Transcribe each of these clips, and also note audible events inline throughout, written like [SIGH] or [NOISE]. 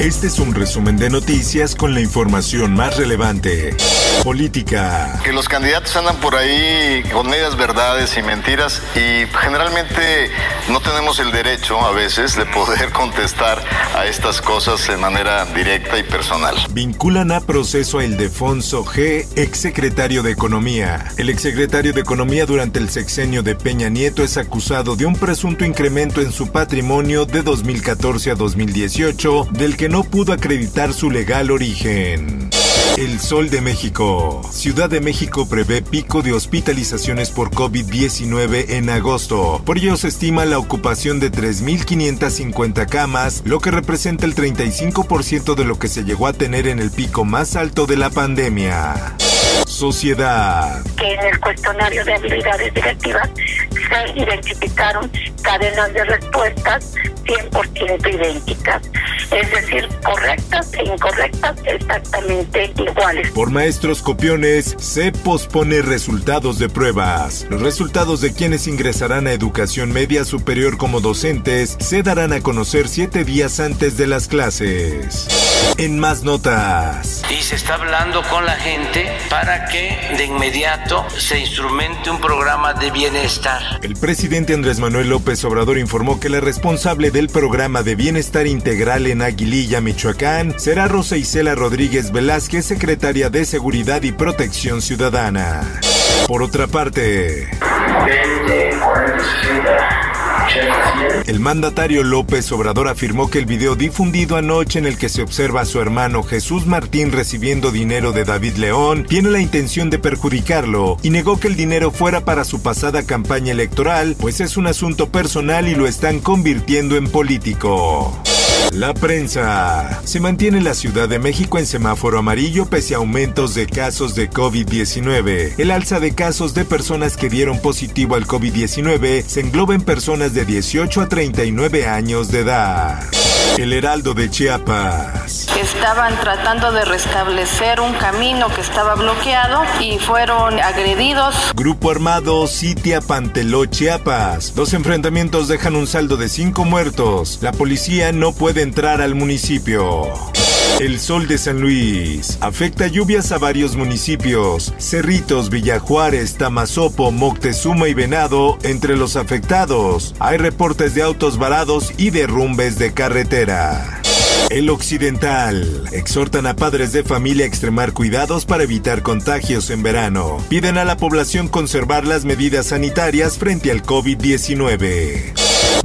Este es un resumen de noticias con la información más relevante. Política. Que los candidatos andan por ahí con medias verdades y mentiras y generalmente no tenemos el derecho a veces de poder [LAUGHS] contestar a estas cosas de manera directa y personal. Vinculan a proceso a Ildefonso G., exsecretario de Economía. El exsecretario de Economía durante el sexenio de Peña Nieto es acusado de un presunto incremento en su patrimonio de 2014 a 2018, del que no pudo acreditar su legal origen. El Sol de México. Ciudad de México prevé pico de hospitalizaciones por COVID-19 en agosto. Por ello se estima la ocupación de 3.550 camas, lo que representa el 35% de lo que se llegó a tener en el pico más alto de la pandemia. Sociedad. Que en el cuestionario de habilidades directivas se identificaron cadenas de respuestas 100% idénticas, es decir, correctas e incorrectas exactamente iguales. Por maestros copiones, se pospone resultados de pruebas. Los resultados de quienes ingresarán a educación media superior como docentes se darán a conocer siete días antes de las clases. En más notas. Y se está hablando con la gente para que de inmediato se instrumente un programa de bienestar. El presidente Andrés Manuel López Obrador informó que la responsable del programa de bienestar integral en Aguililla, Michoacán, será Rosa Isela Rodríguez Velázquez, secretaria de Seguridad y Protección Ciudadana. Por otra parte, el mandatario López Obrador afirmó que el video difundido anoche en el que se observa a su hermano Jesús Martín recibiendo dinero de David León tiene la intención de perjudicarlo y negó que el dinero fuera para su pasada campaña electoral, pues es un asunto personal y lo están convirtiendo en político. La prensa. Se mantiene la Ciudad de México en semáforo amarillo pese a aumentos de casos de COVID-19. El alza de casos de personas que dieron positivo al COVID-19 se engloba en personas de 18 a 39 años de edad. El Heraldo de Chiapas. Estaban tratando de restablecer un camino que estaba bloqueado y fueron agredidos. Grupo armado sitia Panteló, Chiapas. Los enfrentamientos dejan un saldo de cinco muertos. La policía no puede entrar al municipio. El sol de San Luis afecta lluvias a varios municipios. Cerritos, Villajuárez, Tamazopo, Moctezuma y Venado entre los afectados. Hay reportes de autos varados y derrumbes de carretera. El Occidental. Exhortan a padres de familia a extremar cuidados para evitar contagios en verano. Piden a la población conservar las medidas sanitarias frente al COVID-19.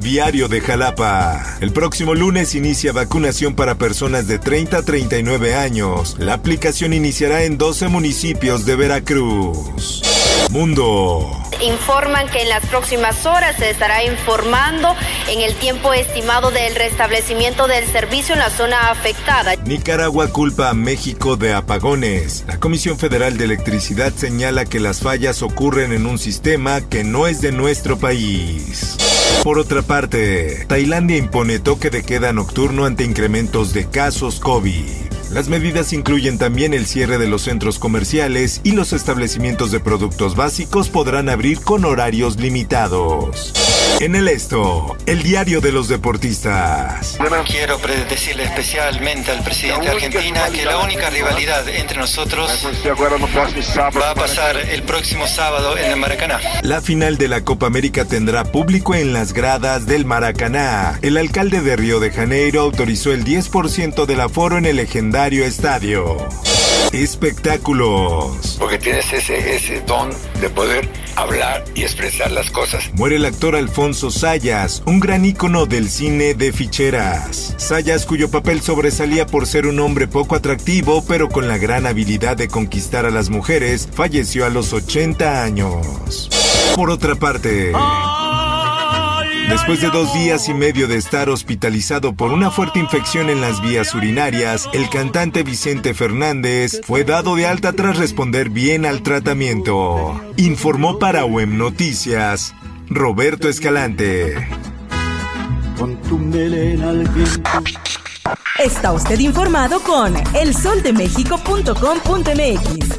Diario de Jalapa. El próximo lunes inicia vacunación para personas de 30 a 39 años. La aplicación iniciará en 12 municipios de Veracruz. Mundo. Informan que en las próximas horas se estará informando en el tiempo estimado del restablecimiento del servicio en la zona afectada. Nicaragua culpa a México de apagones. La Comisión Federal de Electricidad señala que las fallas ocurren en un sistema que no es de nuestro país. Por otra parte, Tailandia impone toque de queda nocturno ante incrementos de casos COVID. Las medidas incluyen también el cierre de los centros comerciales y los establecimientos de productos básicos podrán abrir con horarios limitados. En el esto, el diario de los deportistas. Quiero decirle especialmente al presidente de Argentina que la única rivalidad entre nosotros va a pasar el próximo sábado en el Maracaná. La final de la Copa América tendrá público en las gradas del Maracaná. El alcalde de Río de Janeiro autorizó el 10% del aforo en el legendario estadio. Espectáculos. Porque tienes ese, ese don de poder hablar y expresar las cosas. Muere el actor Alfonso Sayas, un gran ícono del cine de ficheras. Sayas, cuyo papel sobresalía por ser un hombre poco atractivo, pero con la gran habilidad de conquistar a las mujeres, falleció a los 80 años. Por otra parte... Después de dos días y medio de estar hospitalizado por una fuerte infección en las vías urinarias, el cantante Vicente Fernández fue dado de alta tras responder bien al tratamiento. Informó para WEM Noticias Roberto Escalante. Está usted informado con elsoldemexico.com.mx.